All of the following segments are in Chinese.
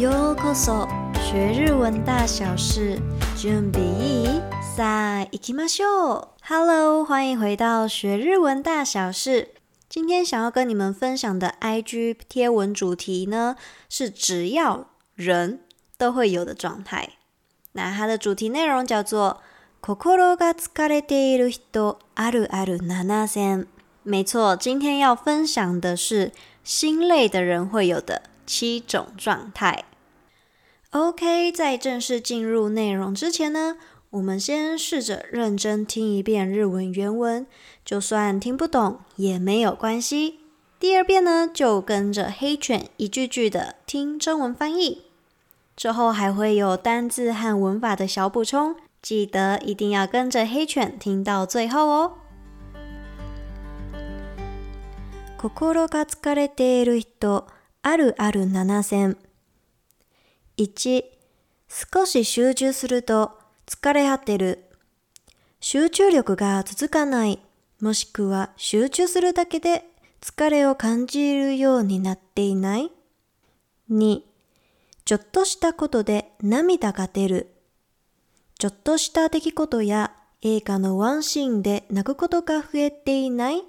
うこそ学日文大小事，準備行きましょう Hello，欢迎回到学日文大小事。今天想要跟你们分享的 IG 贴文主题呢，是只要人都会有的状态。那它的主题内容叫做「心が疲れている人あるあるななさん」。今天要分享的是心累的人会有的。七种状态。OK，在正式进入内容之前呢，我们先试着认真听一遍日文原文，就算听不懂也没有关系。第二遍呢，就跟着黑犬一句句的听中文翻译，之后还会有单字和文法的小补充，记得一定要跟着黑犬听到最后哦。心が疲れている人。あるある7選。1、少し集中すると疲れ果てる。集中力が続かない、もしくは集中するだけで疲れを感じるようになっていない ?2、ちょっとしたことで涙が出る。ちょっとした出来事や映画のワンシーンで泣くことが増えていない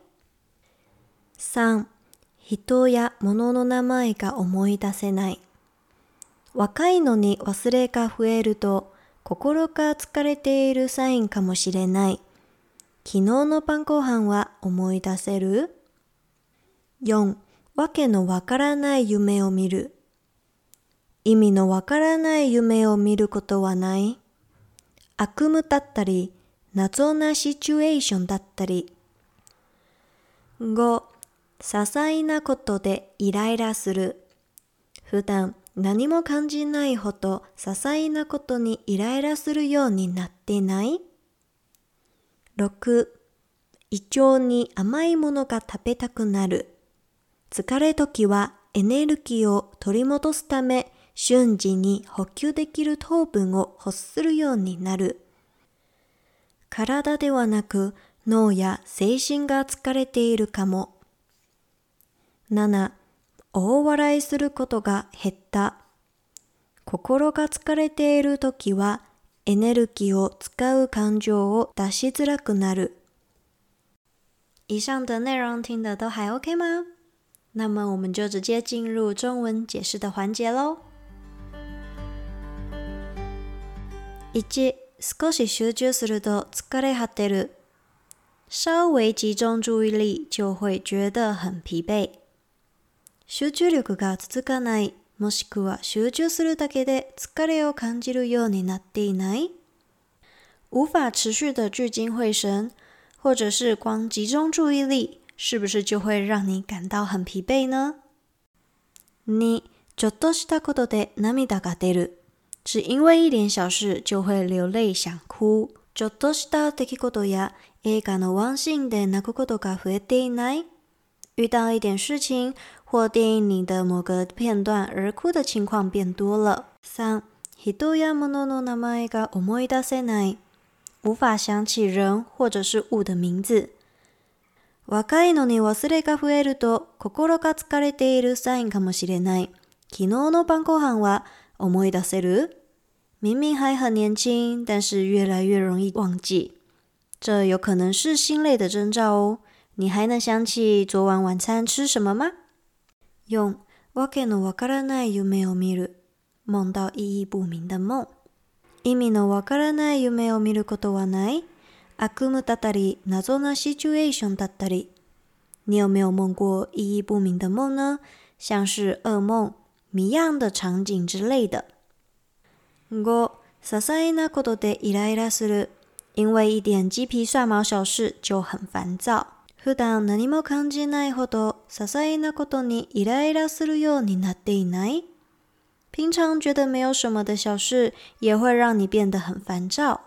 ?3 人や物の名前が思い出せない。若いのに忘れが増えると心が疲れているサインかもしれない。昨日の晩ご飯は思い出せる ?4. わけのわからない夢を見る。意味のわからない夢を見ることはない悪夢だったり、謎なシチュエーションだったり。5. 些細なことでイライラする。普段何も感じないほど些細なことにイライラするようになってない ?6 胃腸に甘いものが食べたくなる。疲れ時はエネルギーを取り戻すため瞬時に補給できる糖分を欲するようになる。体ではなく脳や精神が疲れているかも。7大笑いすることが減った心が疲れている時はエネルギーを使う感情を出しづらくなる以上的内容听得都还 OK 吗？那么我们就直接进入中文解释的环节喽。1少し集中すると疲れ果てる。稍微集中注意力就会觉得很疲惫。集中力が続かない、もしくは集中するだけで疲れを感じるようになっていない无法持续的聚精会神，或者是光集中注意力，是不是就会让你感到很疲惫呢？你ちょっとしたことで涙が出る，只因为一点小事就会流泪想哭。ちょっとした出来事や映画のワンシーンで泣くことが増えていない。遇到一点事情或电影里的某个片段而哭的情况变多了。三，ひとりの名前が思い出せない，无法想起人或者是物的名字。若いのに忘れが増えると、心が疲れているサインかもしれない。昨日の晩ご飯は思い出せる？明明还很年轻，但是越来越容易忘记，这有可能是心累的征兆哦。你还能想起昨晚晚餐吃什么吗？4. わけのわからない夢を見る。問到意義不明的梦。意味のわからない夢を見ることはない悪夢だったり、謎なシチュエーションだったり。你有没有梦过意义不明的梦呢？像是噩梦、谜样的场景之类的。5. 些細なことでイライラする，因为一点鸡皮蒜毛小事就很烦躁。普段何も感じないほど些細なことにイライラするようになっていない平常觉得没有什么的小事也会让你变得很烦躁。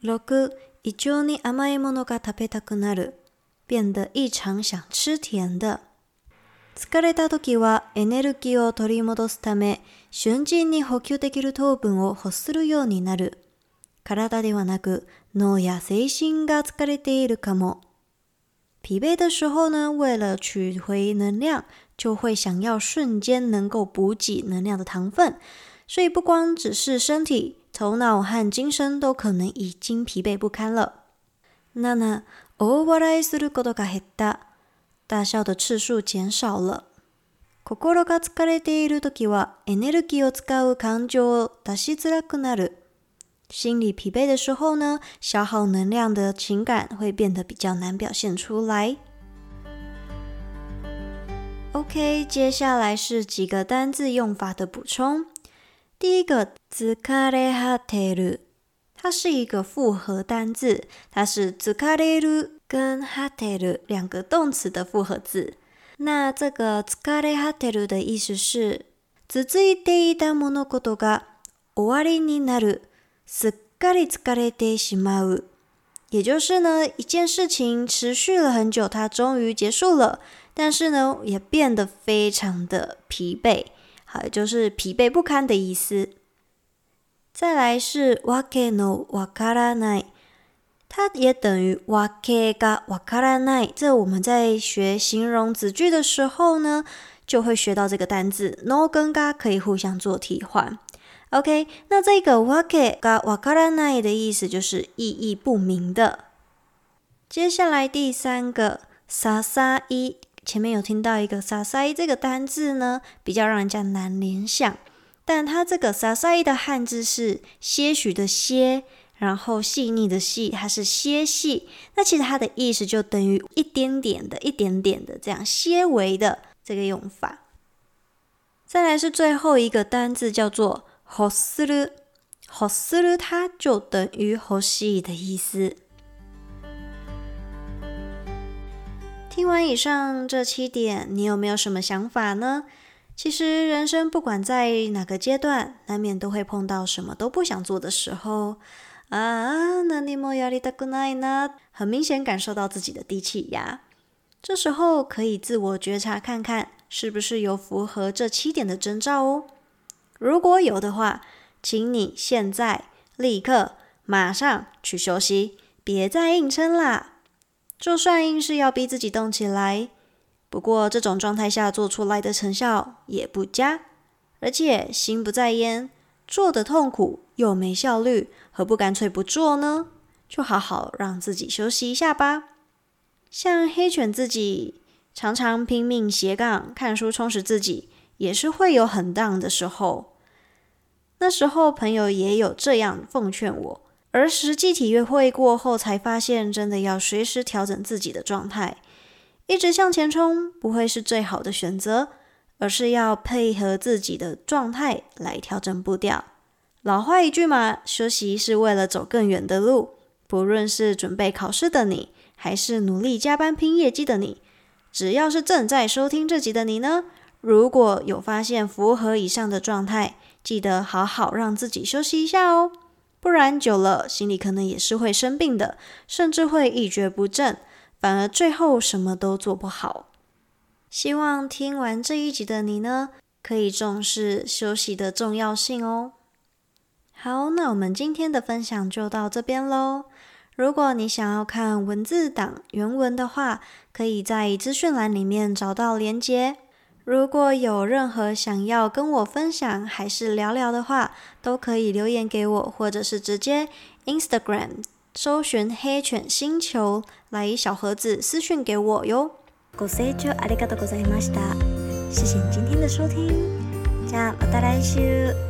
六、胃腸に甘いものが食べたくなる。变得異常想吃甜的。疲れた時はエネルギーを取り戻すため、瞬時に補給できる糖分を欲するようになる。体ではなく、脳や精神が疲れているかも。疲惫的时候呢，为了取回能量，就会想要瞬间能够补给能量的糖分，所以不光只是身体、头脑和精神都可能已经疲惫不堪了。ナナ、オワライスルコドカヘタ、大笑的次数减少了。心が疲れているときは、エネルギーを使う感情を出しらくなる。心理疲惫的时候呢，消耗能量的情感会变得比较难表现出来。OK，接下来是几个单字用法的补充。第一个“つかりはてる”，它是一个复合单字，它是“つかりる”跟“はてる”两个动词的复合字。那这个“つかりはてる”的意思是“続いているもの事が終わりになる”。s っ a r i れ s し a r i d e m a 也就是呢，一件事情持续了很久，它终于结束了，但是呢，也变得非常的疲惫，好，就是疲惫不堪的意思。再来是 w a k e n 它也等于 wakega w 这我们在学形容词句的时候呢，就会学到这个单字 no 跟 g 可以互相做替换。OK，那这个 w a k a 嘎噶 w a 的意思就是意义不明的。接下来第三个沙沙 s 前面有听到一个沙沙 s 这个单字呢，比较让人家难联想。但它这个沙沙 s 的汉字是些许的“些”，然后细腻的“细”，它是“些细”。那其实它的意思就等于一点点的、一点点的这样“些微”的这个用法。再来是最后一个单字叫做。合适的，合适的，它就等于合适的意思。听完以上这七点，你有没有什么想法呢？其实人生不管在哪个阶段，难免都会碰到什么都不想做的时候啊。那你莫压力大个那？很明显感受到自己的低气压，这时候可以自我觉察，看看是不是有符合这七点的征兆哦。如果有的话，请你现在立刻马上去休息，别再硬撑啦。就算硬是要逼自己动起来，不过这种状态下做出来的成效也不佳，而且心不在焉，做的痛苦又没效率，何不干脆不做呢？就好好让自己休息一下吧。像黑犬自己常常拼命斜杠看书，充实自己。也是会有很 down 的时候，那时候朋友也有这样奉劝我，而实际体约会过后才发现，真的要随时调整自己的状态，一直向前冲不会是最好的选择，而是要配合自己的状态来调整步调。老话一句嘛，休息是为了走更远的路。不论是准备考试的你，还是努力加班拼业绩的你，只要是正在收听这集的你呢？如果有发现符合以上的状态，记得好好让自己休息一下哦，不然久了，心里可能也是会生病的，甚至会一蹶不振，反而最后什么都做不好。希望听完这一集的你呢，可以重视休息的重要性哦。好，那我们今天的分享就到这边喽。如果你想要看文字档原文的话，可以在资讯栏里面找到连接。如果有任何想要跟我分享还是聊聊的话，都可以留言给我，或者是直接 Instagram 搜寻黑犬星球，来一小盒子私讯给我哟。谢谢今天的收听，じゃあまた来週。